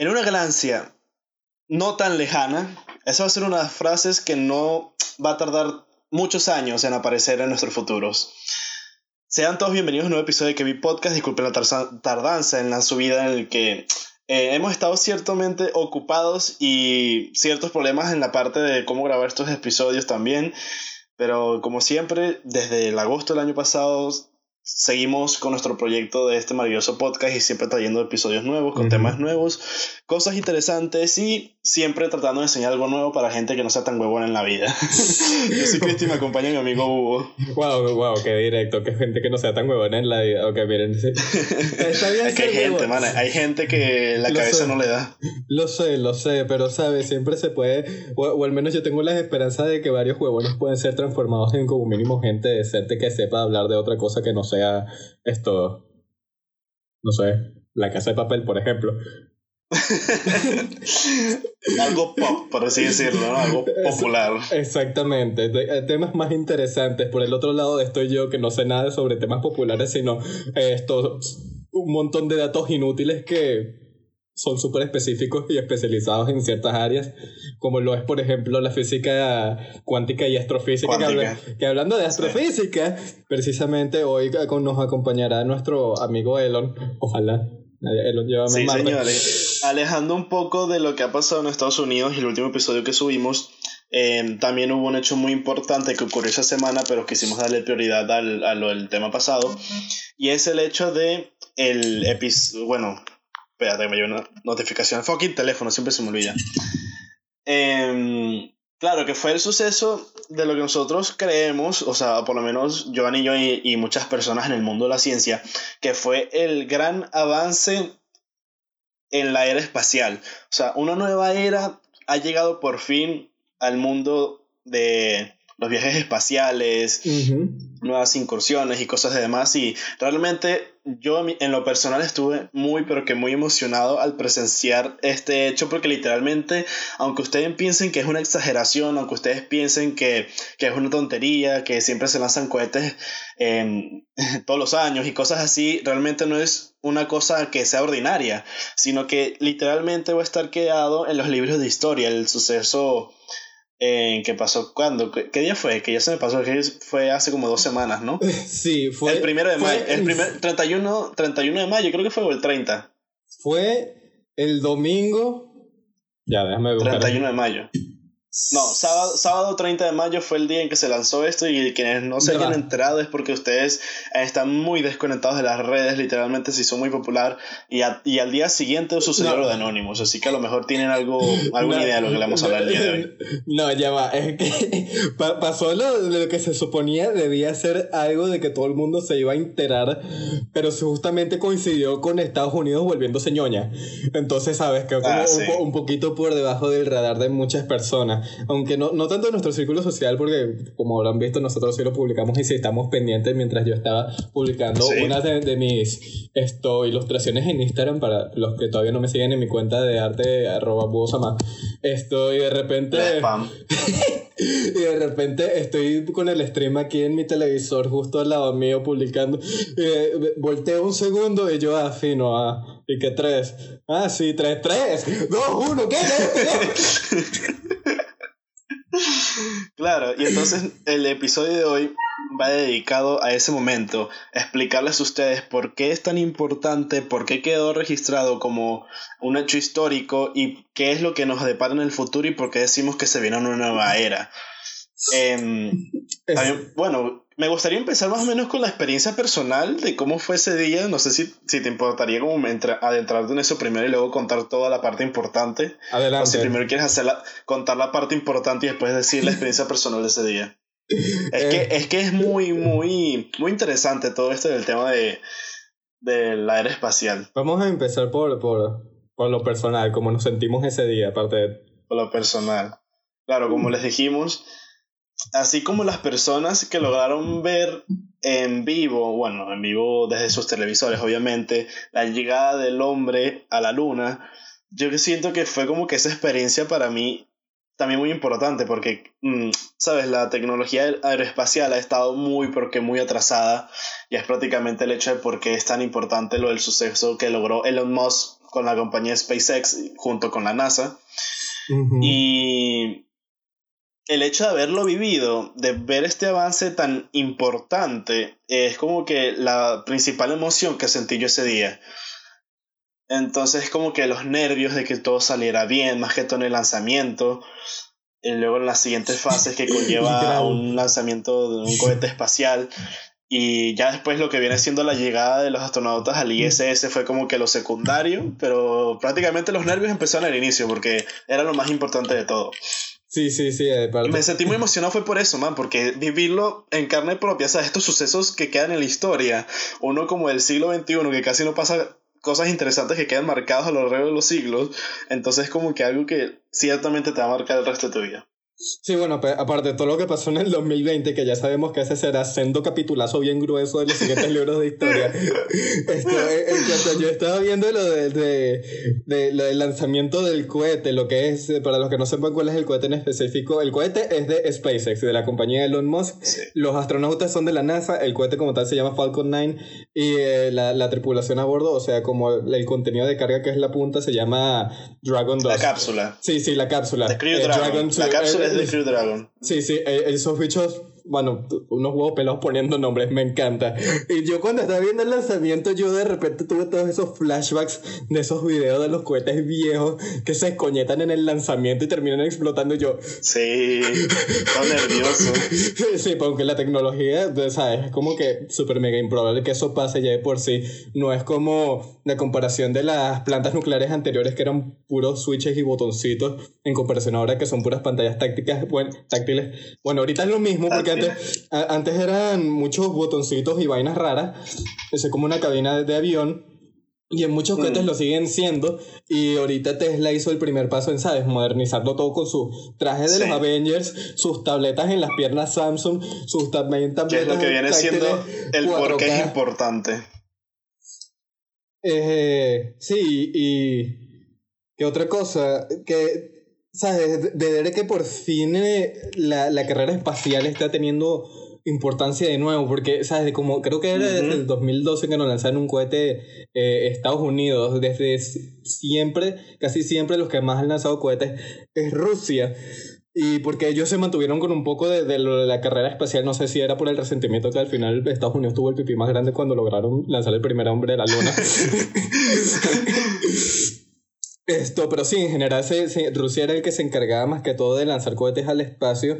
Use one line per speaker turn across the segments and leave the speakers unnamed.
En una galaxia no tan lejana, esa va a ser una de las frases que no va a tardar muchos años en aparecer en nuestros futuros. Sean todos bienvenidos a un nuevo episodio de Kevin Podcast. Disculpen la tardanza en la subida en el que eh, hemos estado ciertamente ocupados y ciertos problemas en la parte de cómo grabar estos episodios también. Pero como siempre, desde el agosto del año pasado seguimos con nuestro proyecto de este maravilloso podcast y siempre trayendo episodios nuevos, con temas nuevos, cosas interesantes y siempre tratando de enseñar algo nuevo para gente que no sea tan huevona en la vida. Yo soy Cristi y me acompaña mi amigo Hugo.
Wow, wow, qué directo, que gente que no sea tan huevona en la vida. Ok, miren.
Está bien es que hay gente, man, hay gente que la cabeza no le da.
Lo sé, lo sé, pero sabes, siempre se puede, o, al menos yo tengo la esperanza de que varios huevones pueden ser transformados en como mínimo gente decente que sepa hablar de otra cosa que no sea esto, no sé, la casa de papel, por ejemplo.
algo pop, por así decirlo, algo popular.
Exactamente, eh, temas más interesantes. Por el otro lado estoy yo que no sé nada sobre temas populares, sino esto, un montón de datos inútiles que son súper específicos y especializados en ciertas áreas, como lo es, por ejemplo, la física cuántica y astrofísica. Que, hablando de astrofísica, precisamente hoy nos acompañará nuestro amigo Elon. Ojalá. Elon
Sí, señores. Alejando un poco de lo que ha pasado en Estados Unidos y el último episodio que subimos, eh, también hubo un hecho muy importante que ocurrió esa semana, pero quisimos darle prioridad al, al tema pasado, y es el hecho de el episodio, bueno, Espérate, me llegó una notificación. Fucking teléfono, siempre se me olvida. Em, claro, que fue el suceso de lo que nosotros creemos, o sea, por lo menos Giovanni y yo y, muchas personas en el mundo de la ciencia, que fue el gran avance en la era espacial. O sea, una nueva era ha llegado por fin al mundo de los viajes espaciales, nuevas incursiones y cosas de demás. Y realmente yo en lo personal estuve muy, pero que muy emocionado al presenciar este hecho, porque literalmente, aunque ustedes piensen que es una exageración, aunque ustedes piensen que, es una tontería, que siempre se lanzan cohetes todos los años y cosas así, realmente no es una cosa que sea ordinaria, sino que literalmente va a estar quedado en los libros de historia, el suceso en ¿Qué pasó cuándo? ¿Qué, día fue? Que ya se me pasó, que fue hace como dos semanas, ¿no?
Sí, fue.
El primero de mayo. El primer, 31, 31 de mayo, creo que fue, o el 30.
Fue el domingo. Ya, déjame buscar.
31 de mayo. No, sábado, sábado 30 de mayo fue el día en que se lanzó esto y quienes no se hayan enterado es porque ustedes están muy desconectados de las redes, literalmente se hizo muy popular y, y al día siguiente sucedió lo de Anonymous, así que a lo mejor tienen algo, alguna idea de lo que le vamos a hablar el día de hoy.
No, ya va, es que pasó lo, lo que se suponía debía ser algo de que todo el mundo se iba a enterar, pero justamente coincidió con Estados Unidos volviéndose ñoña. Entonces, sabes, que como ah, un, un poquito por debajo del radar de muchas personas aunque no, no tanto en nuestro círculo social, porque como habrán visto, nosotros sí lo publicamos y sí estamos pendientes mientras yo estaba publicando una de, mis esto, ilustraciones en Instagram para los que todavía no me siguen en mi cuenta de arte arroba Esto, y de repente. y de repente estoy con el stream aquí en mi televisor, justo al lado mío, publicando. Y volteo un segundo y yo afino a. Ah, ¿Y qué tres? Ah, sí, tres, tres, dos, uno, ¿qué?
Claro, y entonces el episodio de hoy va dedicado a ese momento, explicarles a ustedes por qué es tan importante, por qué quedó registrado como un hecho histórico y qué es lo que nos depara en el futuro y por qué decimos que se viene una nueva era. Em, bueno, me gustaría empezar más o menos con la experiencia personal de cómo fue ese día. No sé si, si te importaría como adentrarte en eso primero y luego contar toda la parte importante.
Adelante. O
si primero quieres hacer contar la parte importante y después decir la experiencia personal de ese día. Es, que, eh. es que es muy, muy, muy interesante todo esto del tema de, de la era espacial.
Vamos a empezar por, por, por lo personal, cómo nos sentimos ese día, aparte de...
Por lo personal. Claro, como les dijimos, así como las personas que lograron ver en vivo, bueno, en vivo desde sus televisores, obviamente, la llegada del hombre a la luna, yo siento que fue como que esa experiencia para mí también muy importante porque, mm, sabes, la tecnología aeroespacial ha estado muy, porque muy atrasada y es prácticamente el hecho de por qué es tan importante lo del suceso que logró Elon Musk con la compañía SpaceX junto con la NASA. Y el hecho de haberlo vivido, de ver este avance tan importante, es como que la principal emoción que sentí yo ese día. Entonces como que los nervios de que todo saliera bien, más que todo en el lanzamiento, y luego en las siguientes fases que conlleva un lanzamiento de un cohete espacial, y ya después lo que viene siendo la llegada de los astronautas al ISS fue como que lo secundario, pero prácticamente los nervios empezaron al inicio porque era lo más importante de todo.
Sí, sí, sí,
Y me sentí muy emocionado fue por eso, man, porque vivirlo en carne propia, ¿sabes? Estos sucesos que quedan en la historia, uno como del siglo XXI, que casi no pasa cosas interesantes que quedan marcados a lo largo de los siglos, entonces como que algo que ciertamente te va a marcar el resto de tu vida.
Sí, bueno, aparte de todo lo que pasó en el 2020, que ya sabemos que ese será sendo capitulazo bien grueso de los siguientes libros de historia. Esto, eh, en cuanto yo estaba viendo lo, de, de, lo del lanzamiento del cohete, lo que es, eh, para los que no sepan cuál es el cohete en específico, el cohete es de SpaceX, de la compañía Elon Musk. Los astronautas son de la NASA, el cohete como tal se llama Falcon 9 y eh, la, la, tripulación a bordo, o sea, como el contenido de carga que es la punta, se llama Dragon 2.
La cápsula.
Sí, sí, la cápsula.
Dragon. La cápsula de Crew Dragon.
Sí, sí, eh, esos bichos bueno, unos huevos pelados poniendo nombres, me encanta. Y yo cuando estaba viendo el lanzamiento, yo de repente tuve todos esos flashbacks de esos videos de los cohetes viejos que se escoñetan en el lanzamiento y terminan explotando. yo,
sí, tan nervioso.
sí, porque la tecnología, ¿sabes? Es como que súper mega improbable que eso pase ya de por sí. No es como la comparación de las plantas nucleares anteriores que eran puros switches y botoncitos en comparación ahora que son puras pantallas tácticas, bueno, táctiles. Bueno, ahorita es lo mismo porque antes, eran muchos botoncitos y vainas raras. Es como una cabina de, avión. Y en muchos cohetes mm. lo siguen siendo. Y ahorita Tesla hizo el primer paso en, ¿sabes? Modernizarlo todo con su traje de los Avengers, sus tabletas en las piernas Samsung, sus también tabletas.
Que es lo que viene siendo el por qué es importante.
Eh, sí, y. ¿Qué otra cosa? Que ¿sabes? De ver que por fin eh, la, la, carrera espacial está teniendo importancia de nuevo, porque, ¿sabes? Como creo que era desde el 2012 que nos lanzaron un cohete eh, Estados Unidos, desde siempre, casi siempre los que más han lanzado cohetes es Rusia. Y porque ellos se mantuvieron con un poco de, de, la carrera espacial, no sé si era por el resentimiento que al final Estados Unidos tuvo el pipí más grande cuando lograron lanzar el primer hombre de la luna. Esto, pero sí, en general Rusia era el que se encargaba más que todo de lanzar cohetes al espacio.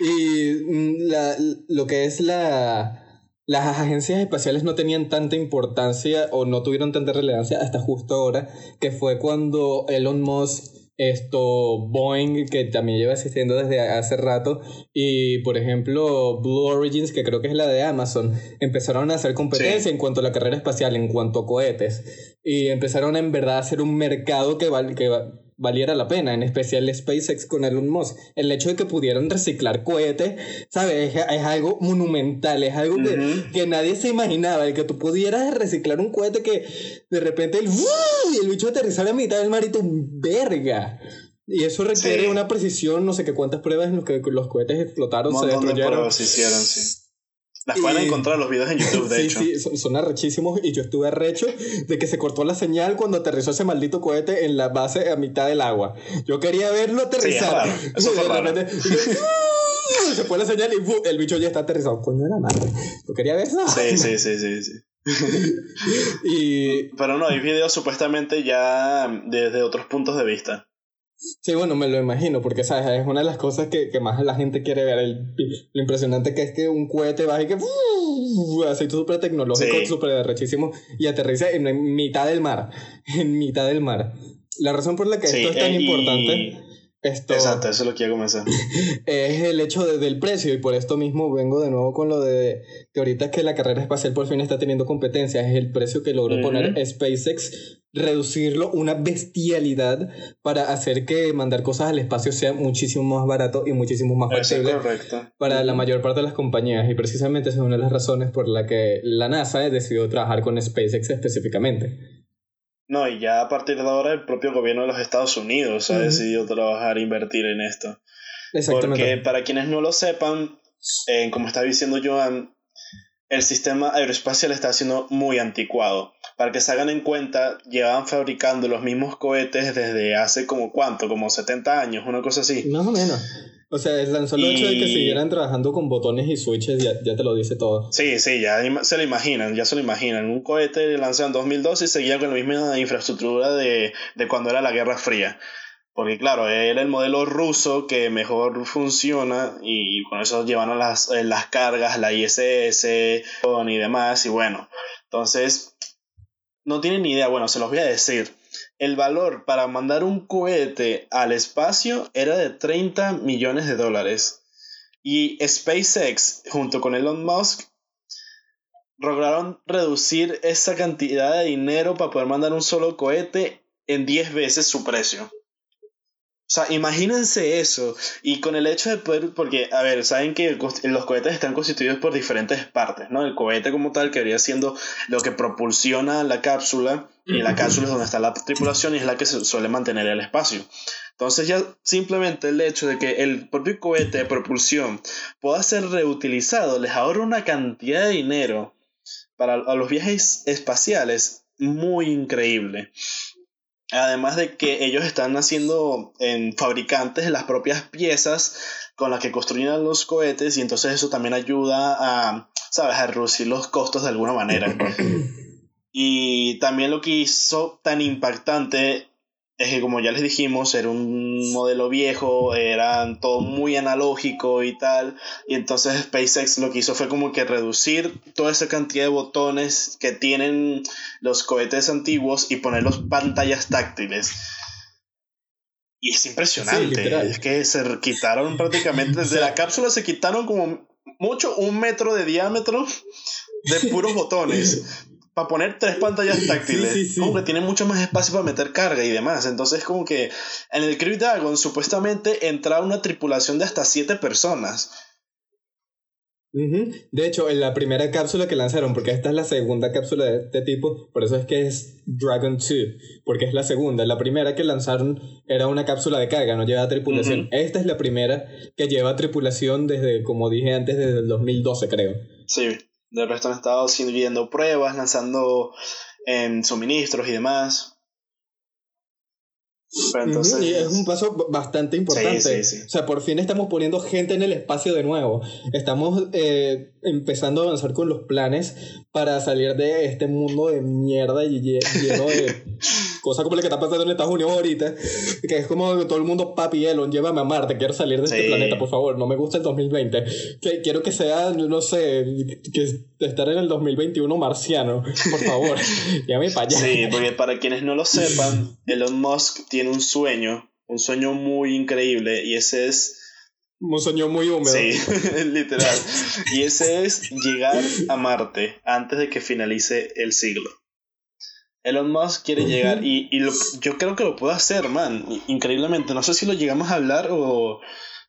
Y mm, la, lo que es la... Las agencias espaciales no tenían tanta importancia o no tuvieron tanta relevancia hasta justo ahora, que fue cuando Elon Musk esto Boeing que también lleva existiendo desde hace rato. Y por ejemplo Blue Origins que creo que es la de Amazon empezaron a hacer competencia en cuanto a la carrera espacial en cuanto a cohetes. Y empezaron en verdad a hacer un mercado que, val que valiera la pena, en especial SpaceX con Elon Musk. El hecho de que pudieran reciclar cohetes, ¿sabes? Es, algo monumental, es algo que, nadie se imaginaba, el que tú pudieras reciclar un cohete que de repente el, y el bicho aterrizara a mitad del mar y tu verga. Y eso requiere una precisión, no sé qué cuántas pruebas en los que los cohetes explotaron, se destruyeron.
se hicieron, sí. Las pueden encontrar los videos en YouTube, de hecho.
Sí, son, son, arrechísimos y yo estuve arrecho de que se cortó la señal cuando aterrizó ese maldito cohete en la base a mitad del agua. Yo quería verlo aterrizar.
Sí, Eso fue raro.
se fue la señal y el bicho ya está aterrizado. Coño de la madre. Yo quería verlo.
Sí, sí, sí, sí. sí.
y...
Pero no, hay videos supuestamente ya desde otros puntos de vista.
Sí, bueno, me lo imagino, porque ¿sabes? es una de las cosas que, que más la gente quiere ver. El, lo impresionante que es que un cohete va y que así súper tecnológico, súper rechísimo, y aterriza en mitad del mar. En mitad del mar. La razón por la que esto es tan eh, importante esto
Exacto, eso es lo que quiero comenzar.
Es el hecho del precio y por esto mismo vengo de nuevo con lo de que ahorita que la carrera espacial por fin está teniendo competencia, es el precio que logró poner SpaceX, reducirlo una bestialidad para hacer que mandar cosas al espacio sea muchísimo más barato y muchísimo más
factible
para la mayor parte de las compañías y precisamente esa es una de las razones por la que la NASA decidió trabajar con SpaceX específicamente.
No, y ya a partir de ahora el propio gobierno de los Estados Unidos ha decidido trabajar e invertir en esto. Porque para quienes no lo sepan, eh, como está diciendo Joan, el sistema aeroespacial está siendo muy anticuado. Para que se hagan en cuenta, llevaban fabricando los mismos cohetes desde hace como cuánto, como 70 años, una cosa así.
Más o menos. O sea, el solo hecho de que siguieran trabajando con botones y switches ya, ya, te lo dice todo.
Sí, sí, ya se lo imaginan, ya se lo imaginan. Un cohete lanzado en 2012 y seguía con la misma infraestructura de, de cuando era la Guerra Fría. Porque claro, era el modelo ruso que mejor funciona y con eso llevan las, eh, las cargas, la ISS y demás. Y bueno, entonces no tienen ni idea. Bueno, se los voy a decir. El valor para mandar un cohete al espacio era de 30 millones de dólares. Y SpaceX, junto con Elon Musk, lograron reducir esa cantidad de dinero para poder mandar un solo cohete en 10 veces su precio. O sea, imagínense eso. Y con el hecho de poder, porque, a ver, saben que los cohetes están constituidos por diferentes partes, ¿no? El cohete como tal que quedaría siendo lo que propulsiona la cápsula, y la cápsula es donde está la tripulación y es la que se suele mantener el espacio. Entonces ya simplemente el hecho de que el propio cohete de propulsión pueda ser reutilizado les ahorra una cantidad de dinero para los viajes espaciales muy increíble. Además de que ellos están haciendo en fabricantes las propias piezas con las que construyen los cohetes y entonces eso también ayuda a, ¿sabes?, a reducir los costos de alguna manera. Y también lo que hizo tan impactante es que como ya les dijimos, era un modelo viejo, era todo muy analógico y tal, y entonces SpaceX lo que hizo fue como que reducir toda esa cantidad de botones que tienen los cohetes antiguos y ponerlos pantallas táctiles. Y es impresionante, es que se quitaron prácticamente, desde la cápsula se quitaron como mucho un metro de diámetro de puros botones para poner tres pantallas táctiles. Como que tiene mucho más espacio para meter carga y demás. Entonces, como que en el Crew Dragon supuestamente entraba una tripulación de hasta siete personas.
De hecho, en la primera cápsula que lanzaron, porque esta es la segunda cápsula de este tipo, por eso es que es Dragon 2, porque es la segunda. La primera que lanzaron era una cápsula de carga, no lleva tripulación. Esta es la primera que lleva tripulación desde, como dije antes, desde el 2012, creo.
Sí. Del resto han estado sirviendo pruebas, lanzando em, suministros y demás.
entonces... Y es un paso bastante importante. O sea, por fin estamos poniendo gente en el espacio de nuevo. Estamos eh, empezando a avanzar con los planes para salir de este mundo de mierda y lleno de cosa como la que está pasando en Estados Unidos ahorita, que es como todo el mundo, papi Elon, llévame a Marte, quiero salir de este planeta, por favor, no me gusta el 2020. Que, quiero que sea, no sé, que estar en el 2021 marciano, por favor, llévame para allá.
Sí, porque para quienes no lo sepan, Elon Musk tiene un sueño, un sueño muy increíble, y ese es...
Un sueño muy húmedo.
Sí, literal. Y ese es llegar a Marte antes de que finalice el siglo. Elon Musk quiere llegar y, y yo creo que lo puede hacer, man, increíblemente. No sé si lo llegamos a hablar o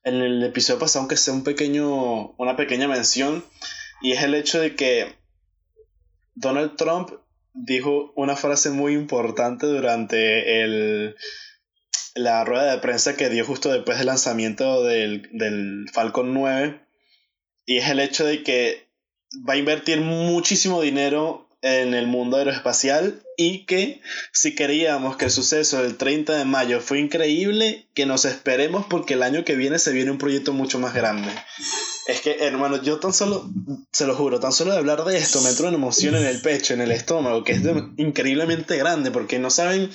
en el episodio pasado, aunque sea un pequeño, una pequeña mención, y es el hecho de que Donald Trump dijo una frase muy importante durante el, la rueda de prensa que dio justo después del lanzamiento del, del Falcon 9, y es el hecho de que va a invertir muchísimo dinero en el mundo aeroespacial y que si queríamos que el suceso del 30 de mayo fue increíble, que nos esperemos porque el año que viene se viene un proyecto mucho más grande. Es que, hermano, yo tan solo, se lo juro, tan solo de hablar de esto me entra una emoción en el pecho, en el estómago, que es increíblemente grande, porque no saben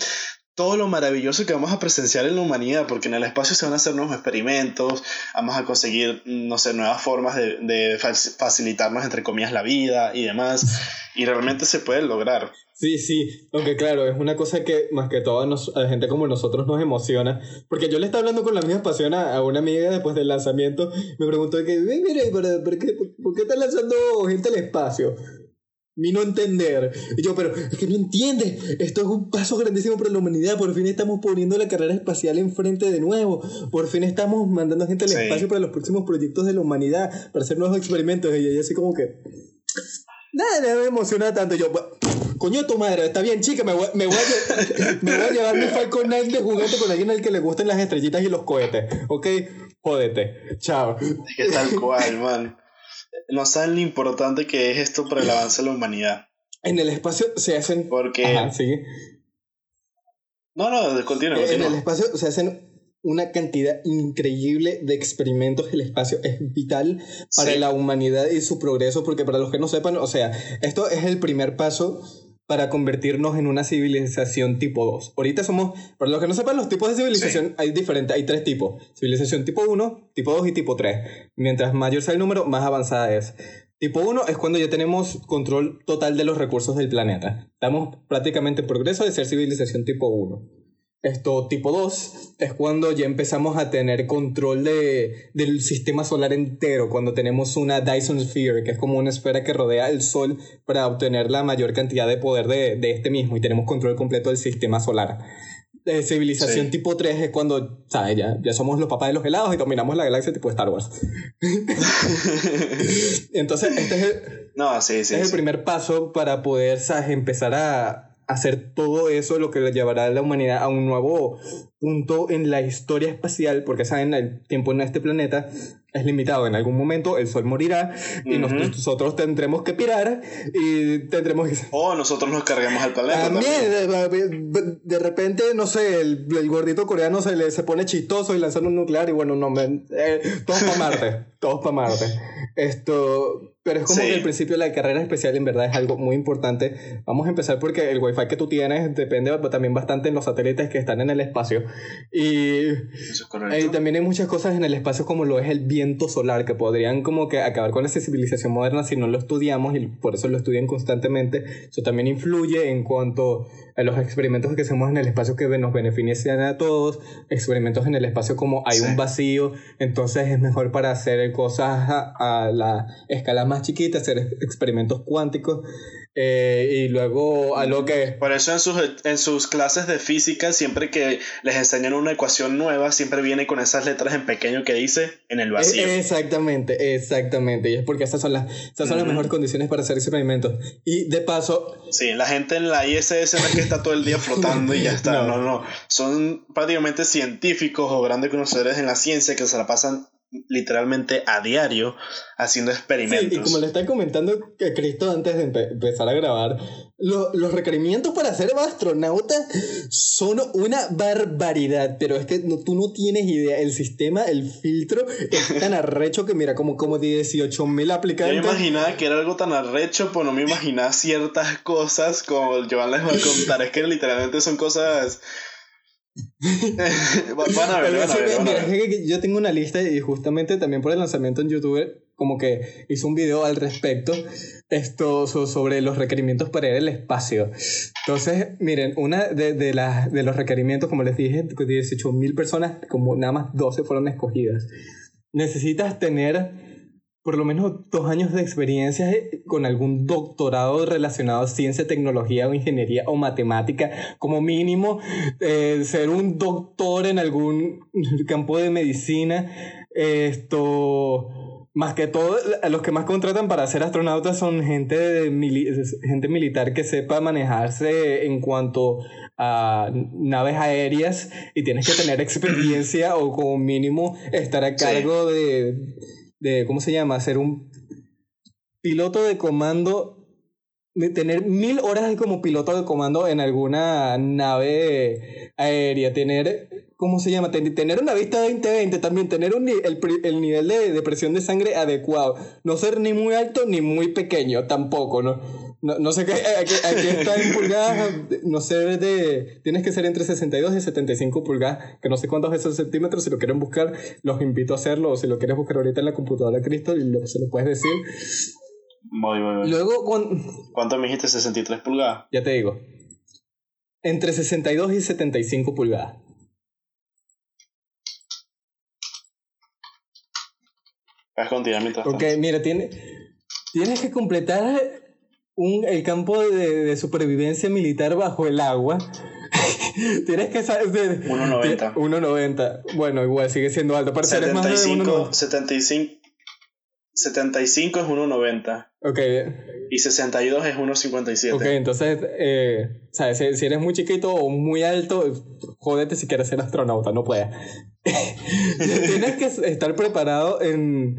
todo lo maravilloso que vamos a presenciar en la humanidad, porque en el espacio se van a hacer nuevos experimentos, vamos a conseguir, no sé, nuevas formas de, de facilitarnos, entre comillas, la vida y demás, y realmente se puede lograr.
Sí, sí, aunque claro, es una cosa que más que todo a gente como nosotros nos emociona, porque yo le estaba hablando con la misma pasión a, una amiga después del lanzamiento, me preguntó que, mire, ¿por, qué, ¿por qué están lanzando gente al espacio? Mi no entender. Y yo, pero es que no entiende. Esto es un paso grandísimo para la humanidad. Por fin estamos poniendo la carrera espacial enfrente de nuevo. Por fin estamos mandando gente al espacio para los próximos proyectos de la humanidad, para hacer nuevos experimentos. Y ella así como que... Nada, me emociona tanto. Yo, coño tu madre, está bien, chica, me voy, me voy, a, me voy a llevar mi Falcon 9 de juguete con alguien al que le gusten las estrellitas y los cohetes. ¿Ok? Jódete. Chao.
Es que tal cual, man no saben lo importante que es esto para el avance de la humanidad.
En el espacio se hacen.
Porque.
Ajá, sigue.
No, no, continúa.
En el espacio se hacen una cantidad increíble de experimentos. El espacio es vital para
Sí.
la humanidad y su progreso, porque para los que no sepan, o sea, esto es el primer paso para convertirnos en una civilización tipo 2. Ahorita somos, para los que no sepan, los tipos de civilización hay diferentes, hay tres tipos. Civilización tipo 1, tipo 2 y tipo 3. Mientras mayor sea el número, más avanzada es. Tipo 1 es cuando ya tenemos control total de los recursos del planeta. Estamos prácticamente en progreso de ser civilización tipo 1. Esto tipo 2 es cuando ya empezamos a tener control de, del sistema solar entero, cuando tenemos una Dyson Sphere, que es como una esfera que rodea el Sol para obtener la mayor cantidad de poder de, de este mismo y tenemos control completo del sistema solar. Eh, civilización
Sí.
tipo 3 es cuando, ¿sabes? Ya, ya somos los papás de los helados y dominamos la galaxia tipo Star Wars. Entonces, este es el,
no, sí, sí.
es el primer paso para poder ¿sabes? empezar a hacer todo eso, lo que le llevará a la humanidad a un nuevo punto en la historia espacial, porque saben, el tiempo en este planeta es limitado. En algún momento el Sol morirá y
Ujú.
nos- nosotros tendremos que pirar y tendremos que...
O nosotros nos carguemos al planeta.
También,
también.
de, de- de repente, no sé, el, el gordito coreano se le se pone chistoso y lanza un nuclear y bueno, no, me, eh, todos para Marte, todos para Marte. Esto, pero es como
Sí.
que al principio la carrera especial en verdad es algo muy importante. Vamos a empezar porque el wifi que tú tienes depende también bastante en los satélites que están en el espacio. Y
es
eh, también hay muchas cosas en el espacio como lo es el viento solar que podrían como que acabar con la civilización moderna si no lo estudiamos y por eso lo estudian constantemente. Eso también influye en cuanto a los experimentos que hacemos en el espacio que nos benefician a todos, experimentos en el espacio como hay
Sí.
un vacío, entonces es mejor para hacer cosas a, a la escala más chiquita, hacer ex- experimentos cuánticos eh, y luego a lo que...
Por eso en sus, en sus clases de física, siempre que les enseñan una ecuación nueva, siempre viene con esas letras en pequeño que dice en el vacío.
Eh, Exactamente, exactamente. Y es porque esas son las, esas son las
Ujú.
mejores condiciones para hacer experimentos. Y de paso,
Sí, la gente en la ISS no es que está todo el día flotando y ya está.
No.
No, no. Son prácticamente científicos o grandes conocedores en la ciencia que se la pasan literalmente a diario haciendo
sí,
experimentos.
y como le estaba comentando que Cristo antes de empe- empezar a grabar, lo- los requerimientos para ser astronauta son una barbaridad. Pero es que no- tú no tienes idea. El sistema, el filtro es tan arrecho que mira, como, como 18 mil
Yo me
aplicantes.
imaginaba que era algo tan arrecho, pero no me imaginaba ciertas cosas como Joan les va a contar. Es que literalmente son cosas. van a ver, van a ver. van a
mira,
ver.
es que yo tengo una lista y justamente también por el lanzamiento en YouTube, como que hizo un video al respecto esto so- sobre los requerimientos para ir al espacio. Entonces, miren, una de, de, las de los requerimientos, como les dije, 18 mil personas, como nada más 12 fueron escogidas. Necesitas tener por lo menos dos años de experiencia eh, con algún doctorado relacionado a ciencia, tecnología o ingeniería o matemática, como mínimo eh, ser un doctor en algún campo de medicina, esto, más que todo, a los que más contratan para ser astronautas son gente, de mili- gente militar que sepa manejarse en cuanto a naves aéreas y tienes que tener experiencia o como mínimo estar a
Sí.
cargo de, de, ¿cómo se llama? Ser un piloto de comando de tener mil horas como piloto de comando en alguna nave aérea, tener, ¿cómo se llama? Ten- tener una vista 2020 también, tener un, el, el nivel de presión de sangre adecuado, no ser ni muy alto ni muy pequeño tampoco, ¿no? No, no sé qué, aquí, aquí está en pulgadas, no sé de, tienes que ser entre 62 y 75 pulgadas, que no sé cuántos es esos centímetros, si lo quieren buscar, los invito a hacerlo, o si lo quieres buscar ahorita en la computadora, Cristo, y lo, se lo puedes decir.
Voy, voy, voy.
Luego, cuando,
¿Cuánto me dijiste? 63 pulgadas.
Ya te digo. Entre 62 y 75 pulgadas.
Continuar mientras
Ok, mira, tiene, tienes que completar un, el campo de, de supervivencia militar bajo el agua. tienes que saber...
1.90.
1.90. Bueno, igual sigue siendo alto. Pero si eres más de
75,
1.90.
75, 75 es 1.90
Ok,
y 62 es 1.57.
ok, entonces, eh, ¿sabes? Si, si eres muy chiquito o muy alto, jódete si quieres ser astronauta, no puedes. Tienes que estar preparado en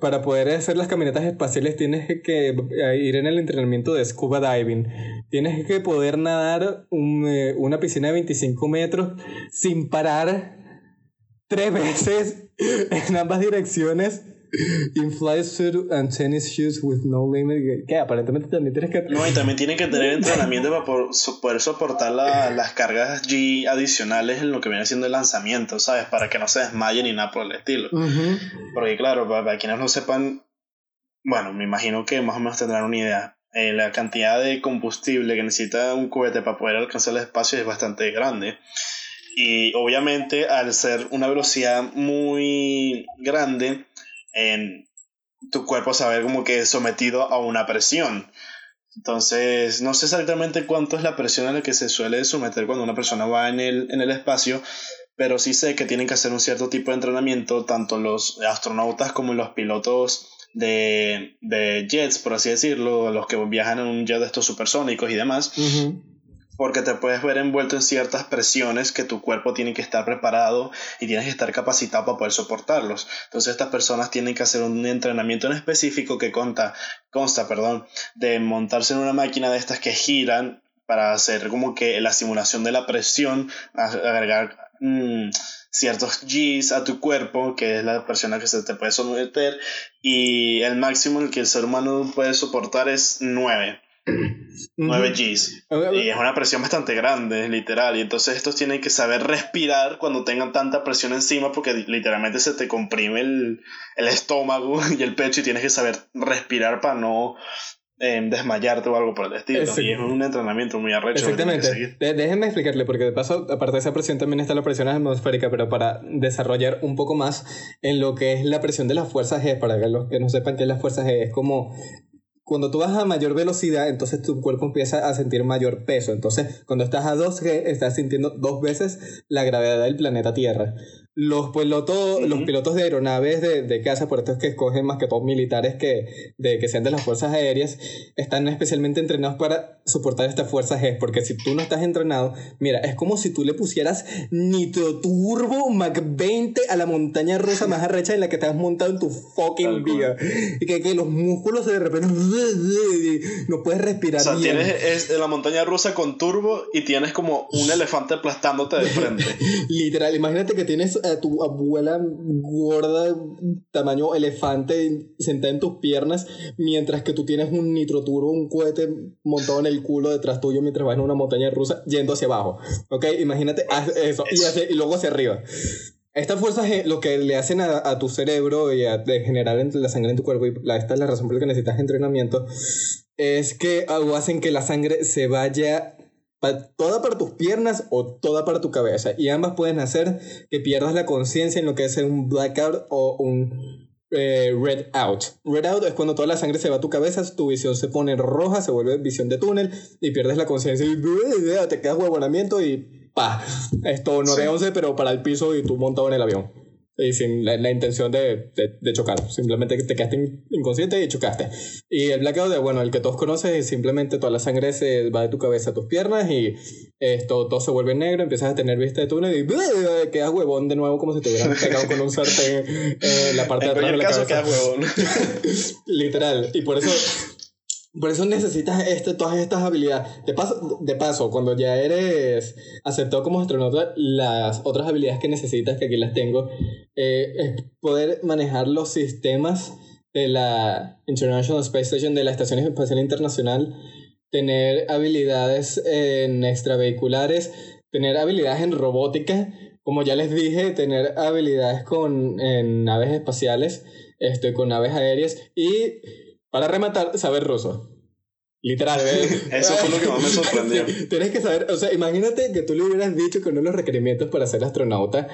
para poder hacer las caminatas espaciales tienes que ir en el entrenamiento de scuba diving. Tienes que poder nadar eh, una piscina de 25 metros sin parar tres veces en ambas direcciones In fly suit and tennis shoes with no limit. Que aparentemente también tienes que.
No, y también tienen que tener entrenamiento para poder soportar las cargas G adicionales en lo que viene siendo el lanzamiento, ¿sabes? Para que no se desmayen ni nada por el estilo. Porque, claro, para, quienes no sepan, bueno, me imagino que más o menos tendrán una idea. Eh, la cantidad de combustible que necesita un cohete para poder alcanzar el espacio es bastante grande. Y obviamente, al ser una velocidad muy grande, en tu cuerpo se como que sometido a una presión. Entonces, no sé exactamente cuánto es la presión a la que se suele someter cuando una persona va en el, en el espacio, pero sí sé que tienen que hacer un cierto tipo de entrenamiento, tanto los astronautas como los pilotos de, de jets, por así decirlo, los que viajan en un jet de estos supersónicos y demás porque te puedes ver envuelto en ciertas presiones que tu cuerpo tiene que estar preparado y tienes que estar capacitado para poder soportarlos. Entonces estas personas tienen que hacer un entrenamiento en específico que consta, consta perdón, de montarse en una máquina de estas que giran para hacer como que la simulación de la presión, agregar mm, ciertos Gs a tu cuerpo, que es la presión que se te puede someter, y el máximo el que el ser humano puede soportar es 9. 9 Gs. Y es una presión bastante grande, literal. Y entonces estos tienen que saber respirar cuando tengan tanta presión encima porque literalmente se te comprime el, estómago y el pecho y tienes que saber respirar para no em, desmayarte o algo por el estilo. Y es un entrenamiento muy arrecho.
Exactamente. Déjenme explicarle, porque de paso, aparte de esa presión, también está la presión atmosférica, pero para desarrollar un poco más en lo que es la presión de las fuerzas G, para que los que no sepan qué es la fuerza G, es como cuando tú vas a mayor velocidad, entonces tu cuerpo empieza a sentir mayor peso. Entonces, cuando estás a 2G, estás sintiendo dos veces la gravedad del planeta Tierra. Los pilotos, los pilotos de aeronaves de, de casa, por esto es que escogen más que todos militares que, de, que sean de las fuerzas aéreas, están especialmente entrenados para soportar estas fuerzas G, porque si tú no estás entrenado, mira, es como si tú le pusieras nitro turbo Mac 20 a la montaña rusa más arrecha en la que te has montado en tu fucking vida. Y que, que, los músculos de repente no puedes respirar.
O sea, tienes es, la montaña rusa con turbo y tienes como un elefante aplastándote de frente.
Literal, imagínate que tienes a tu abuela gorda, tamaño elefante, sentada en tus piernas, mientras que tú tienes un nitroturo, un cohete montado en el culo detrás tuyo mientras vas en una montaña rusa yendo hacia abajo. ¿Ok? Imagínate eso, y, luego hacia arriba. Estas fuerzas lo que le hacen a, tu cerebro y a de generar la sangre en tu cuerpo, y la, esta es la razón por la que necesitas entrenamiento, es que hacen que la sangre se vaya toda para tus piernas o toda para tu cabeza. Y ambas pueden hacer que pierdas la conciencia en lo que es un blackout o un eh, red out. Red out es cuando toda la sangre se va a tu cabeza, tu visión se pone roja, se vuelve visión de túnel y pierdes la conciencia y te quedas huevonamiento y pa. Esto no de 11, pero para el piso y tú montado en el avión y sin la, intención de, de, chocar. Simplemente te quedaste inconsciente y chocaste. Y el blackout, de, bueno, el que todos conoces, es simplemente toda la sangre se va de tu cabeza a tus piernas y esto todo se vuelve negro, empiezas a tener vista de túnel y quedas huevón de nuevo como si te hubieran pegado con un sartén en la parte de atrás de la
caso, Quedas huevón.
Literal. Y por eso por eso necesitas este, todas estas habilidades. De paso, de paso, cuando ya eres aceptado como astronauta, las otras habilidades que necesitas, que aquí las tengo, eh, es poder manejar los sistemas de la International Space Station, de la Estación Espacial Internacional, tener habilidades en extravehiculares, tener habilidades en robótica, como ya les dije, tener habilidades con en naves espaciales, estoy con naves aéreas y para rematar, saber ruso. Literal.
Eso fue lo que más me sorprendió.
Tienes que saber, o sea, imagínate que tú le hubieras dicho que uno de los requerimientos para ser astronauta,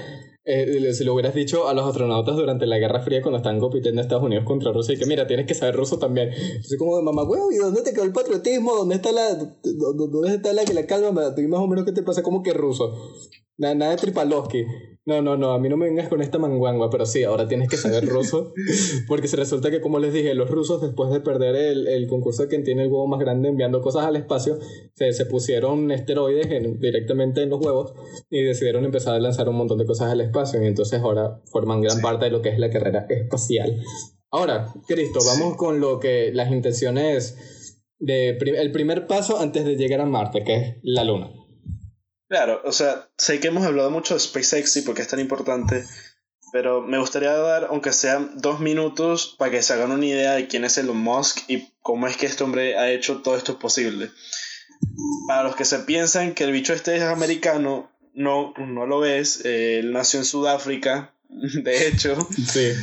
eh, si lo hubieras dicho a los astronautas durante la Guerra Fría cuando estaban compitiendo Estados Unidos contra Rusia, y que mira, tienes que saber ruso también. Así como de mamá, huevo, ¿y dónde te quedó el patriotismo? ¿Dónde está la, dónde está la que la calma? más o menos qué te pasa como que ruso. Nada, nada de Tripalowski. No, no, no, a mí no me vengas con esta manguangua, pero sí, ahora tienes que saber ruso. Porque se resulta que, como les dije, los rusos, después de perder el, el concurso de quien tiene el huevo más grande enviando cosas al espacio, se, se pusieron esteroides directamente en los huevos y decidieron empezar a lanzar un montón de cosas al espacio. Y entonces ahora forman gran parte de lo que es la carrera espacial. Ahora, Cristo, vamos con lo que las intenciones de el primer paso antes de llegar a Marte, que es la Luna.
Claro, o sea, sé que hemos hablado mucho de SpaceX y por qué es tan importante, pero me gustaría dar, aunque sean dos minutos, para que se hagan una idea de quién es Elon Musk y cómo es que este hombre ha hecho todo esto posible. Para los que se piensan que el bicho este es americano, no, no lo ves. él nació en Sudáfrica, de hecho.
Sí.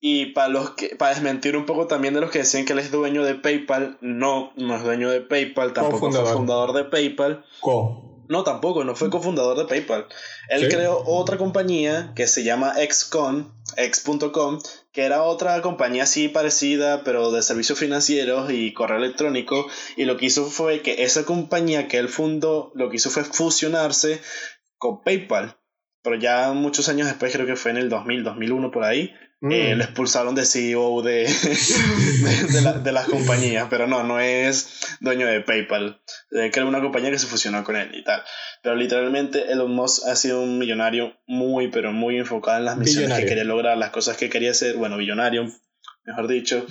Y para los que, para desmentir un poco también de los que decían que él es dueño de PayPal, no, no es dueño de PayPal, tampoco es fundador de PayPal. No, tampoco, no fue cofundador de PayPal. Él creó otra compañía que se llama Xcon, X.com, que era otra compañía así parecida, pero de servicios financieros y correo electrónico. Y lo que hizo fue que esa compañía que él fundó, lo que hizo fue fusionarse con PayPal. Pero ya muchos años después, creo que fue en el 2000, 2001 por ahí, eh, mm. le expulsaron de CEO de, de, las compañías, pero no, no es dueño de PayPal. Eh, que era una compañía que se fusionó con él y tal. Pero literalmente Elon Musk ha sido un millonario muy, pero muy enfocado en las misiones que quería lograr, las cosas que quería hacer. Bueno, millonario, mejor dicho.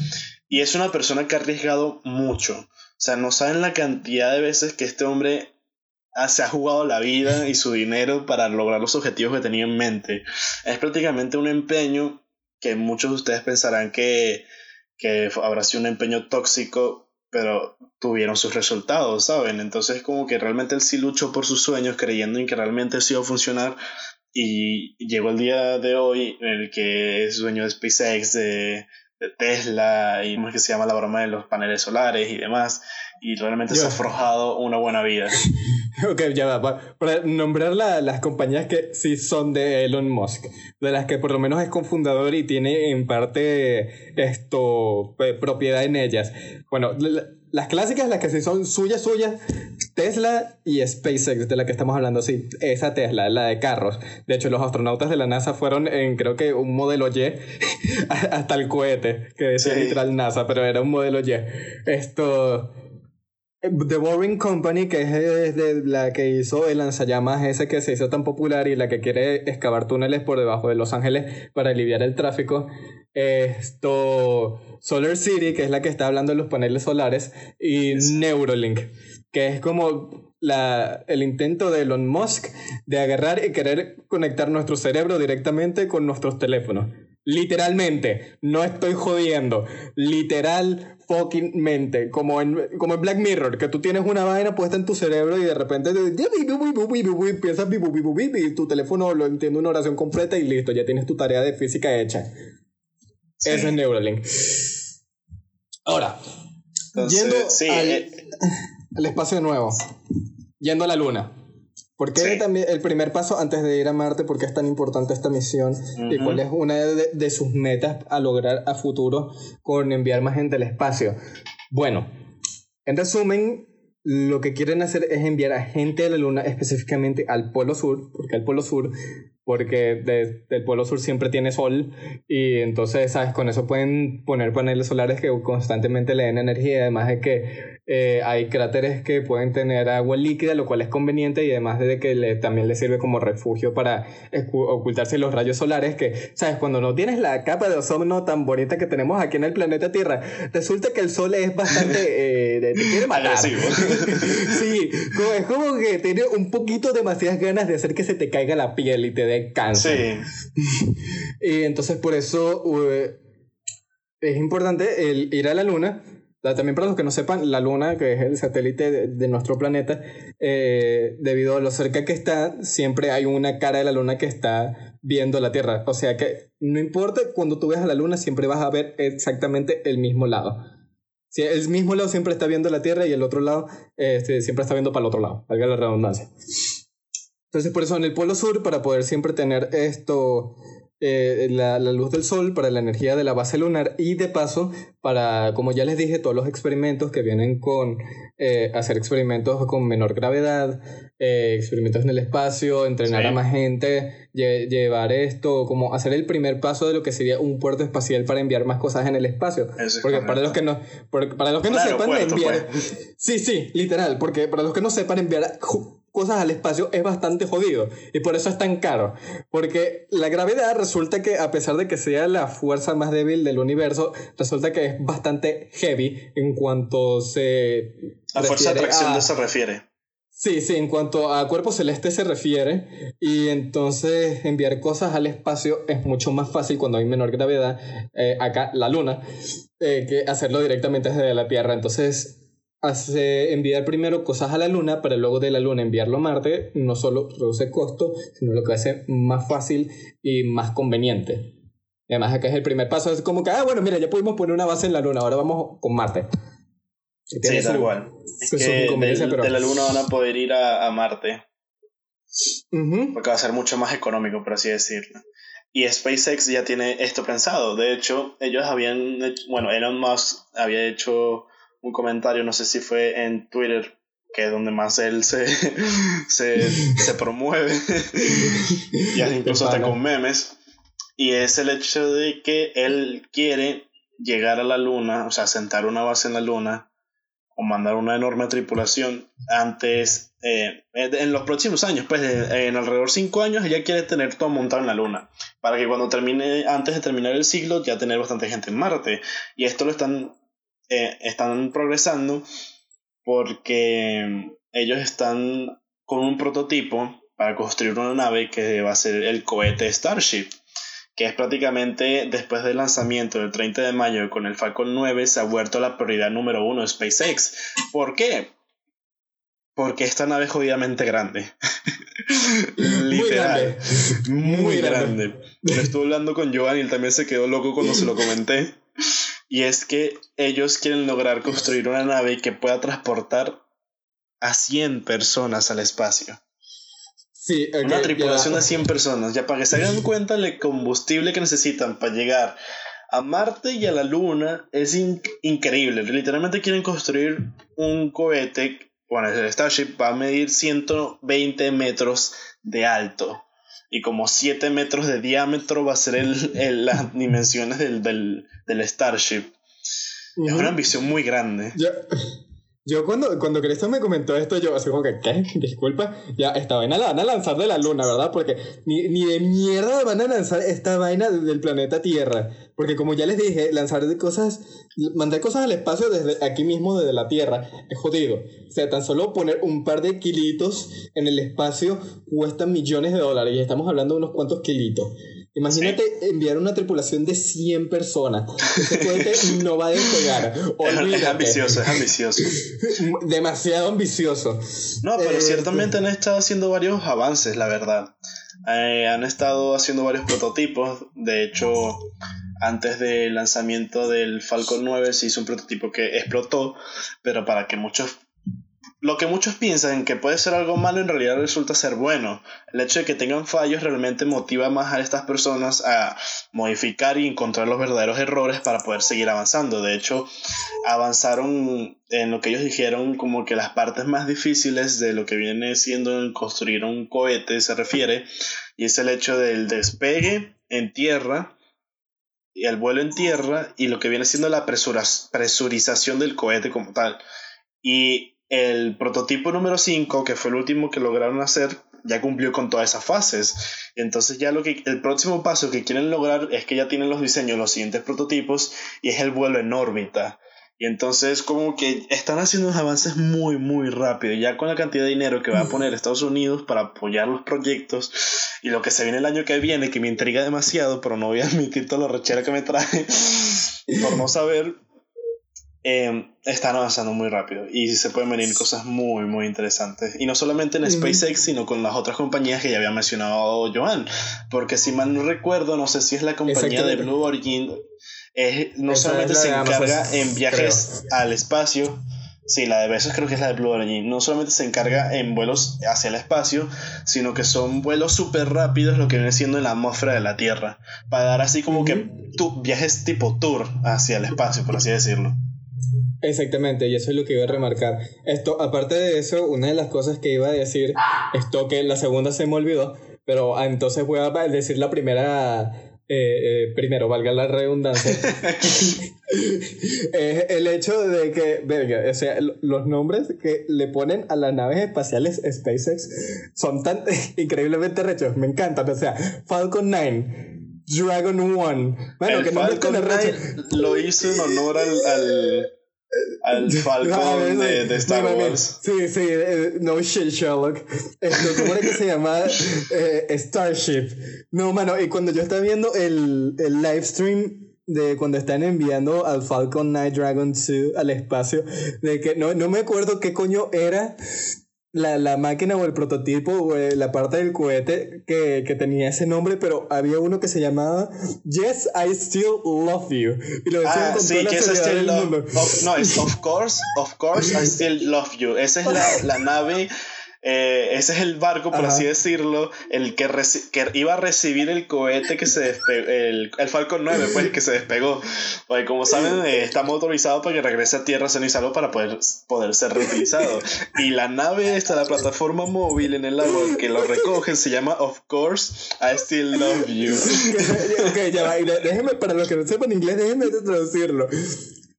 Y es una persona que ha arriesgado mucho. O sea, no saben la cantidad de veces que este hombre se ha jugado la vida y su dinero para lograr los objetivos que tenía en mente. Es prácticamente un empeño que muchos de ustedes pensarán que, que habrá sido un empeño tóxico, pero tuvieron sus resultados, ¿saben? Entonces como que realmente él sí luchó por sus sueños creyendo en que realmente sí iba a funcionar y llegó el día de hoy en el que es dueño de SpaceX, de, de Tesla y más que se llama la broma de los paneles solares y demás y realmente se ha forjado una buena vida.
ok, ya va. Para, nombrar las compañías que sí son de Elon Musk, de las que por lo menos es cofundador y tiene en parte esto, propiedad en ellas. Bueno, las clásicas, las que sí son suyas, suyas, Tesla y SpaceX, de la que estamos hablando, sí, esa Tesla, la de carros. De hecho, los astronautas de la NASA fueron en, creo que, un modelo Y, hasta el cohete, que decía literal NASA, pero era un modelo Y. Esto The Boring Company, que es de la que hizo el lanzallamas ese que se hizo tan popular y la que quiere excavar túneles por debajo de Los Ángeles para aliviar el tráfico. Esto, Solar City, que es la que está hablando de los paneles solares, y Neuralink, que es como la, el intento de Elon Musk de agarrar y querer conectar nuestro cerebro directamente con nuestros teléfonos. Literalmente, no estoy jodiendo. Literal fucking mente. Como en, como en Black Mirror, que tú tienes una vaina puesta en tu cerebro y de repente piensas y tu teléfono lo entiende una oración completa y listo, ya tienes tu tarea de física hecha. Ese es Neuralink. Ahora, yendo al, eh. al espacio nuevo, yendo a la luna. ¿Por qué también el primer paso antes de ir a Marte? ¿Por qué es tan importante esta misión? ¿Y cuál es una de, sus metas a lograr a futuro con enviar más gente al espacio? Bueno, en resumen, lo que quieren hacer es enviar a gente a la Luna, específicamente al Polo Sur, porque al Polo Sur porque desde el Polo Sur siempre tiene sol y entonces, ¿sabes? Con eso pueden poner paneles solares que constantemente le den energía, además de que eh, hay cráteres que pueden tener agua líquida, lo cual es conveniente y además de que le, también le sirve como refugio para ocultarse los rayos solares, que, ¿sabes? Cuando no tienes la capa de ozono tan bonita que tenemos aquí en el planeta Tierra, resulta que el sol es bastante... Eh, te quiere matar. sí, es como que tiene un poquito demasiadas ganas de hacer que se te caiga la piel y te dé cáncer. y entonces por eso es importante el ir a la luna. También para los que no sepan, la luna, que es el satélite de, nuestro planeta, eh, debido a lo cerca que está, siempre hay una cara de la luna que está viendo la Tierra. O sea que no importa cuando tú ves a la luna, siempre vas a ver exactamente el mismo lado. Si el mismo lado siempre está viendo la Tierra y el otro lado este, siempre está viendo para el otro lado, valga la redundancia. Entonces, por eso en el Polo Sur, para poder siempre tener esto, eh, la, la, luz del sol para la energía de la base lunar y de paso para, como ya les dije, todos los experimentos que vienen con eh, hacer experimentos con menor gravedad, eh, experimentos en el espacio, entrenar a más gente, llevar esto, como hacer el primer paso de lo que sería un puerto espacial para enviar más cosas en el espacio. porque para los que no, para los que no sepan enviar... Sí, sí, literal, porque para los que no sepan enviar cosas al espacio es bastante jodido y por eso es tan caro. Porque la gravedad resulta que a pesar de que sea la fuerza más débil del universo, resulta que es bastante heavy en cuanto se...
La fuerza de atracción se refiere.
Sí, sí, en cuanto a cuerpo celeste se refiere, y entonces enviar cosas al espacio es mucho más fácil cuando hay menor gravedad, eh, acá la luna, eh, que hacerlo directamente desde la Tierra. Entonces, hace enviar primero cosas a la luna, para luego de la luna enviarlo a Marte, no solo reduce costo, sino lo que hace más fácil y más conveniente. además, acá es el primer paso, es como que, ah, bueno, mira, ya pudimos poner una base en la luna, ahora vamos con Marte.
Sí, tal cual. Es que de la Luna van a poder ir a, Marte. Porque va a ser mucho más económico, por así decirlo. Y SpaceX ya tiene esto pensado. De hecho, ellos habían. bueno, Elon Musk había hecho un comentario, no sé si fue en Twitter, que es donde más él se, se, se promueve. y incluso hasta con memes. Y es el hecho de que él quiere llegar a la Luna, o sea, sentar una base en la Luna o mandar una enorme tripulación antes, eh, en los próximos años, pues en alrededor de 5 años ella quiere tener todo montado en la Luna, para que cuando termine, antes de terminar el siglo, ya tener bastante gente en Marte. Y esto lo están, eh, están progresando porque ellos están con un prototipo para construir una nave que va a ser el cohete Starship que es prácticamente después del lanzamiento del 30 de mayo con el Falcon 9 se ha vuelto la prioridad número uno de SpaceX. ¿Por qué? Porque esta nave es jodidamente grande. Literal. Muy grande. Muy grande. Estuve hablando con Joan y él también se quedó loco cuando se lo comenté. Y es que ellos quieren lograr construir una nave que pueda transportar a 100 personas al espacio.
Sí,
Una tripulación de 100 personas, ya para que se hagan cuenta el combustible que necesitan para llegar a Marte y a la Luna es increíble. Literalmente quieren construir un cohete, bueno, el Starship va a medir 120 metros de alto y como 7 metros de diámetro va a ser el, las dimensiones del, del, del Starship. Es una ambición muy grande.
Yo cuando, cuando Cristo me comentó esto, yo así como que, ¿qué? Disculpa, ya esta vaina la van a lanzar de la luna, ¿verdad? Porque ni, ni de mierda van a lanzar esta vaina del planeta Tierra. Porque como ya les dije, lanzar de cosas, mandar cosas al espacio desde aquí mismo, desde la Tierra, es jodido. O sea, tan solo poner un par de kilitos en el espacio cuesta millones de dólares. Y estamos hablando de unos cuantos kilitos. Imagínate enviar una tripulación de 100 personas. Ese cohete no va a despegar.
Es, ambicioso, es ambicioso.
Demasiado ambicioso.
No, pero eh, ciertamente han estado haciendo varios avances, la verdad. Eh, han estado haciendo varios prototipos. De hecho, antes del lanzamiento del Falcon 9 se hizo un prototipo que explotó, pero para que muchos lo que muchos piensan que puede ser algo malo en realidad resulta ser bueno. El hecho de que tengan fallos realmente motiva más a estas personas a modificar y encontrar los verdaderos errores para poder seguir avanzando. De hecho, avanzaron en lo que ellos dijeron como que las partes más difíciles de lo que viene siendo construir un cohete se refiere y es el hecho del despegue en tierra el vuelo en tierra y lo que viene siendo la presurización del cohete como tal. Y el prototipo número 5, que fue el último que lograron hacer, ya cumplió con todas esas fases. Entonces ya lo que el próximo paso que quieren lograr es que ya tienen los diseños, los siguientes prototipos y es el vuelo en órbita. Y entonces como que están haciendo unos avances muy muy rápido, ya con la cantidad de dinero que va a poner Estados Unidos para apoyar los proyectos y lo que se viene el año que viene, que me intriga demasiado, pero no voy a admitir todo lo rechera que me trae por no saber, eh, están avanzando muy rápido y se pueden venir cosas muy, muy interesantes. Y no solamente en SpaceX, sino con las otras compañías que ya había mencionado Joan. Porque si mal no recuerdo, no sé si es la compañía de Blue Origin, no solamente se encarga en viajes al espacio. Sí, la de Besos creo que es la de Blue Origin. No solamente se encarga en vuelos hacia el espacio, sino que son vuelos súper rápidos, lo que viene siendo en la atmósfera de la Tierra. Para dar así como que viajes tipo tour hacia el espacio, por así decirlo.
Exactamente, y eso es lo que iba a remarcar. Esto, aparte de eso, una de las cosas que iba a decir, esto que la segunda se me olvidó, pero ah, entonces voy a decir la primera eh, primero, valga la redundancia, es el hecho de que, verga, o sea, los nombres que le ponen a las naves espaciales SpaceX son tan increíblemente rechos, me encantan, o sea, Falcon 9. Dragon 1.
Bueno, que Falcon 9 lo hizo en honor al al Falcon de, de, Star Wars.
Sí, sí, eh, no shit, Sherlock. Esto, ¿Cómo era que se llama? Eh, Starship. No, mano, y cuando yo estaba viendo el, el live stream de cuando están enviando al Falcon Night Dragon 2 al espacio, de que no, no me acuerdo qué coño era, la, la, máquina o el prototipo o la parte del cohete que, que, tenía ese nombre, pero había uno que se llamaba Yes, I Still Love You.
Y lo decían ah, con sí, toda la still love, of, no, es Of Course, Of Course, I Still Love You. Esa es la, la nave eh, ese es el barco, por así decirlo, el que, que, iba a recibir el cohete que se despegó, el, el, Falcon 9, pues, que se despegó. Porque como saben, eh, está motorizado para que regrese a tierra sano y salvo para poder, poder ser reutilizado. Y la nave esta, la plataforma móvil en el agua que lo recoge, se llama Of Course, I Still Love You.
ok, ya va, déjeme, para los que no sepan inglés, déjenme traducirlo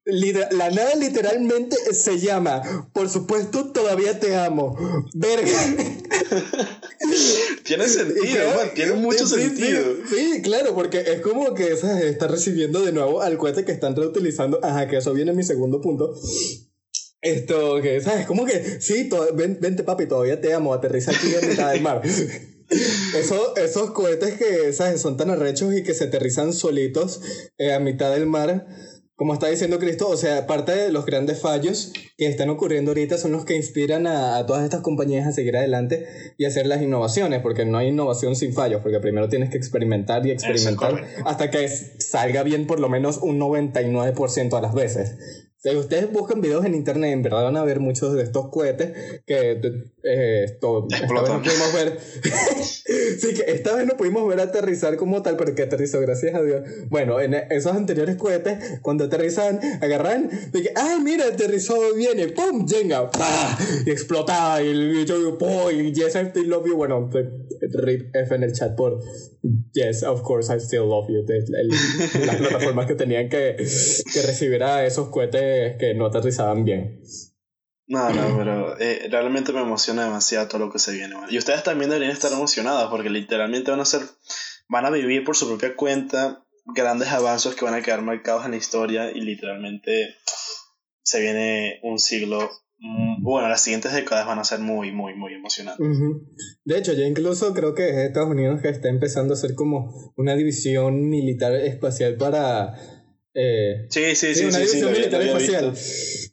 la nada literalmente se llama, por supuesto, todavía te amo. Verga.
tiene sentido, tiene mucho sentido.
Sí, claro, porque es como que está recibiendo de nuevo al cohete que están reutilizando. Ajá, que eso viene en mi segundo punto. Esto, que, ¿sabes? Como que, sí, vente papi, todavía te amo, aterriza aquí en mitad del mar. Eso, esos cohetes que, ¿sabes? Son tan arrechos y que se aterrizan solitos eh, a mitad del mar como está diciendo Cristo, o sea, parte de los grandes fallos que están ocurriendo ahorita son los que inspiran a, todas estas compañías a seguir adelante y hacer las innovaciones, porque no hay innovación sin fallos, porque primero tienes que experimentar y experimentar hasta que salga bien por lo menos un 99% a las veces. Si ustedes buscan videos en internet, en verdad van a ver muchos de estos cohetes que eh, esto, esta vez no pudimos ver. sí, que esta vez no pudimos ver aterrizar como tal, pero que aterrizó, gracias a Dios. Bueno, en esos anteriores cohetes, cuando aterrizan, agarran, de que, ay, mira, aterrizó bien, y pum, llega, y explotaba, y el bicho, pum, y yes, I still love you. Bueno, rip F en el chat por yes, of course, I still love you. las plataformas que tenían que, que recibir a esos cohetes que no aterrizaban bien.
No, no, pero eh, realmente me emociona demasiado todo lo que se viene. Y ustedes también deberían estar emocionados porque literalmente van a ser, van a vivir por su propia cuenta grandes avances que van a quedar marcados en la historia y literalmente se viene un siglo mm, bueno, las siguientes décadas van a ser muy, muy, muy emocionantes.
De hecho, ya incluso creo que es Estados Unidos que está empezando a hacer como una división militar espacial para
eh, sí, sí, sí, una división militar espacial.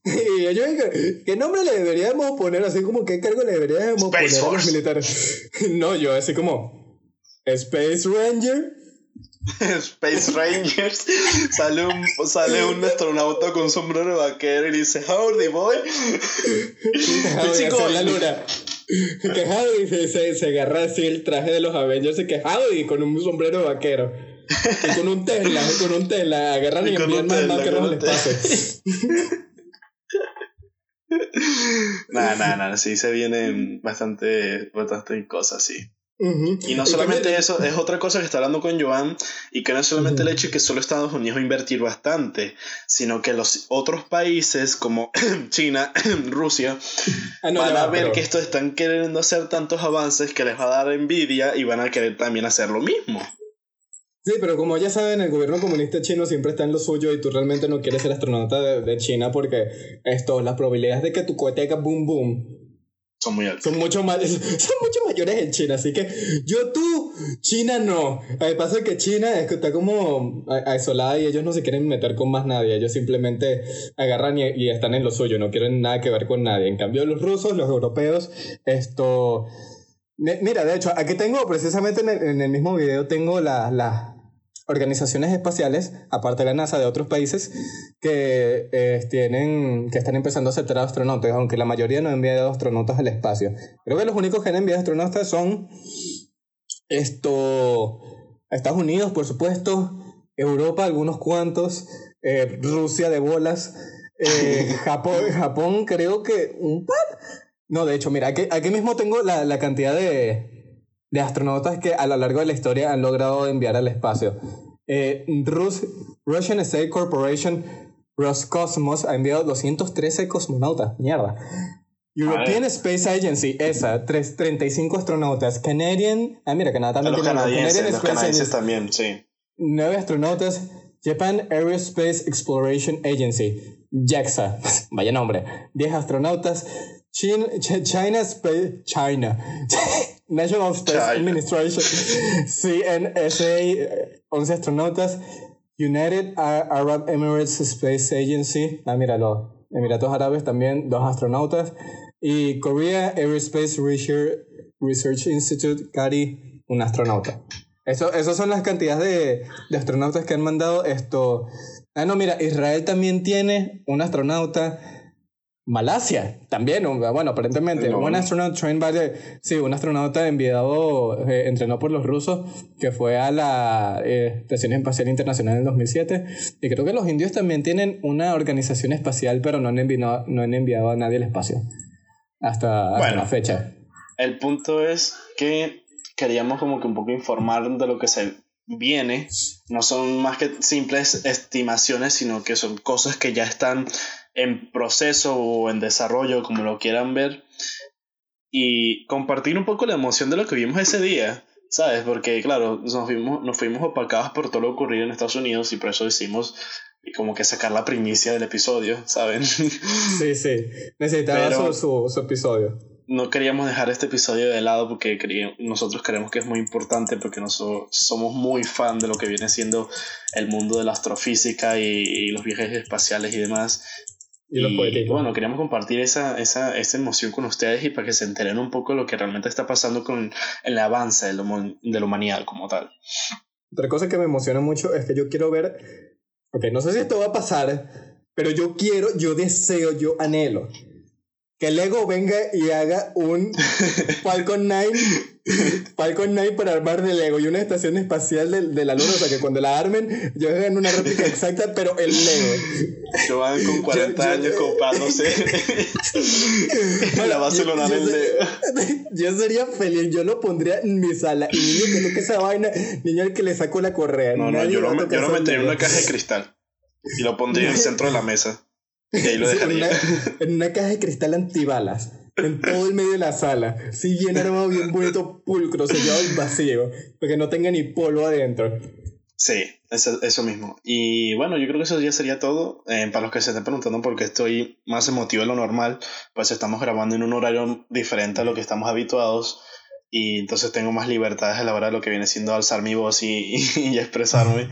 Y yo digo, ¿qué nombre le deberíamos poner? Así como, ¿qué cargo le deberíamos poner a los militares? no, yo así como, Space Ranger.
Space Rangers. sale, un, sale un astronauta con sombrero vaquero y dice, Howdy, boy.
Howdy, la luna. Que Howdy se, se, agarra así el traje de los Avengers y que Howdy con un sombrero vaquero. Y con un Tesla, con un Tesla, agarran y, y envían más máquinas al espacio.
Nah, nah, nah, sí se vienen bastante, bastante cosas, sí. Y no solamente eso, es otra cosa que está hablando con Joan, y que no es solamente el hecho de que solo Estados Unidos va a invertir bastante, sino que los otros países como China, Rusia, ah, van a ver que estos están queriendo hacer tantos avances que les va a dar envidia y van a querer también hacer lo mismo.
Sí, pero como ya saben, el gobierno comunista chino siempre está en lo suyo y tú realmente no quieres ser astronauta de, China porque esto, las probabilidades de que tu cohete haga boom boom
son muy altas.
Son mucho, más, son mucho mayores en China, así que yo tú, China no. Que pasa es que China está como aislada y ellos no se quieren meter con más nadie, ellos simplemente agarran y, están en lo suyo, no quieren nada que ver con nadie. En cambio los rusos, los europeos, esto... Mira, de hecho, aquí tengo precisamente en el, mismo video, tengo las la, organizaciones espaciales, aparte de la NASA de otros países, que, eh, tienen, que están empezando a aceptar astronautas, aunque la mayoría no ha enviado astronautas al espacio. Creo que los únicos que han enviado astronautas son esto, Estados Unidos, por supuesto, Europa, algunos cuantos, eh, Rusia de bolas, eh, Japón, Japón creo que un par. No, de hecho, mira, aquí, aquí mismo tengo la, la cantidad de, de astronautas que a lo largo de la historia han logrado enviar al espacio. Eh, Rus Russian State Corporation Roscosmos ha enviado 213 cosmonautas. Mierda. European Space Agency, esa, 35 astronautas. Canadian, ah, mira, Canadá también
Los canadienses,
Canadian
los
Space
canadienses también, sí.
9 astronautas. Japan Aerospace Exploration Agency, JAXA, vaya nombre. 10 astronautas. Chin- Ch- China Space, China. National Space. Administration, CNSA, eh, 11 astronautas. United Arab Emirates Space Agency, ah, míralo, Emiratos Árabes también, dos astronautas. Y Korea Aerospace Research, Research Institute, CARI, un astronauta. Eso, esas son las cantidades de, de astronautas que han mandado esto. Ah, no, mira, Israel también tiene un astronauta. Malasia también, bueno, aparentemente.
No.
Un astronaut trained by the- sí, un astronauta enviado, eh, entrenado por los rusos, que fue a la eh, Estación Espacial Internacional en el 2007. Y creo que los indios también tienen una organización espacial, pero no han enviado, no han enviado a nadie al espacio. Hasta, hasta
Bueno.
la fecha.
El punto es que queríamos como que un poco informar de lo que se viene. No son más que simples estimaciones, sino que son cosas que ya están en proceso o en desarrollo, como lo quieran ver. Y compartir un poco la emoción de lo que vimos ese día, ¿sabes? Porque, claro, nos fuimos, nos fuimos opacados por todo lo ocurrido en Estados Unidos y por eso hicimos como que sacar la primicia del episodio, ¿saben?
Sí, sí. Necesitaba
Pero-
su, su, su episodio.
no queríamos dejar este episodio de lado porque nosotros creemos que es muy importante porque nosotros somos muy fan de lo que viene siendo el mundo de la astrofísica y, y los viajes espaciales y demás.
Y poéticos.
bueno, queríamos compartir esa, esa, esa emoción con ustedes y para que se enteren un poco de lo que realmente está pasando con el avance de humo- de la humanidad como tal.
Otra cosa que me emociona mucho es que yo quiero ver. Ok, no sé si esto va a pasar, pero yo quiero, yo deseo, yo anhelo que Lego venga y haga un Falcon 9, Falcon 9 para armar de Lego y una estación espacial de, de la Luna. O sea, que cuando la armen, yo hagan una réplica exacta, pero el Lego.
Yo van con 40
yo-
años comprándose la base
Yo-
lunar
yo
en
sé-
Lego.
Yo sería feliz, yo lo pondría en mi sala. Y niño que toque esa vaina, niño al que le saco la correa.
No, no, yo lo, me- yo lo metería en una caja de cristal y lo pondría en el centro de la mesa. Y ahí lo
en,
dejaría.
una, en una caja de cristal antibalas. En todo el medio de la sala. Sí, bien armado, bien bonito, pulcro, sellado y vacío. Porque no tenga ni polvo adentro.
Sí, eso, eso mismo. Y bueno, yo creo que eso ya sería todo. Eh, para los que se estén preguntando por qué estoy más emotivo de lo normal, pues estamos grabando en un horario diferente a lo que estamos habituados. Y entonces tengo más libertades a la hora de lo que viene siendo alzar mi voz y, y expresarme.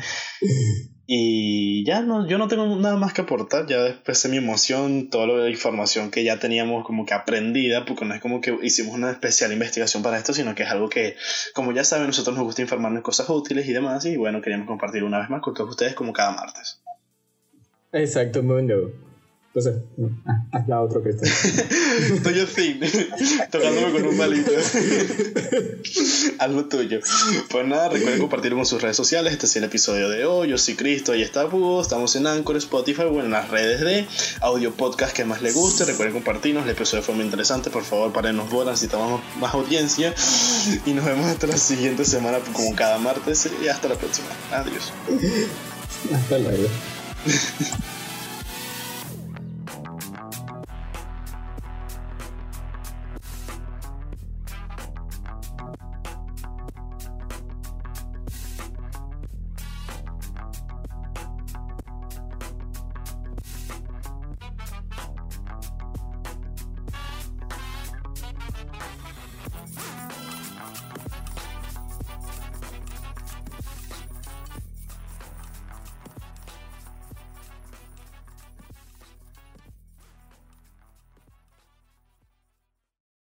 Y ya no, yo no tengo nada más que aportar. Ya expresé mi emoción, toda la información que ya teníamos como que aprendida, porque no es como que hicimos una especial investigación para esto, sino que es algo que, como ya saben, nosotros nos gusta informarnos cosas útiles y demás. Y bueno, queríamos compartir una vez más con todos ustedes como cada martes.
Exacto, mundo. Entonces, ah, haz la otra cristal.
Estoy así, tocándome con un palito. Haz lo tuyo. Pues nada, recuerden compartirlo con sus redes sociales. Este es el episodio de hoy. Yo soy Cristo y está Búho. Estamos en Anchor, Spotify o en las redes de audio podcast que más les guste. Recuerden compartirnos. El episodio fue muy interesante. Por favor, parenos bolas. Necesitamos más audiencia. Y nos vemos hasta la siguiente semana, como cada martes. Y hasta la próxima. Adiós.
Hasta luego.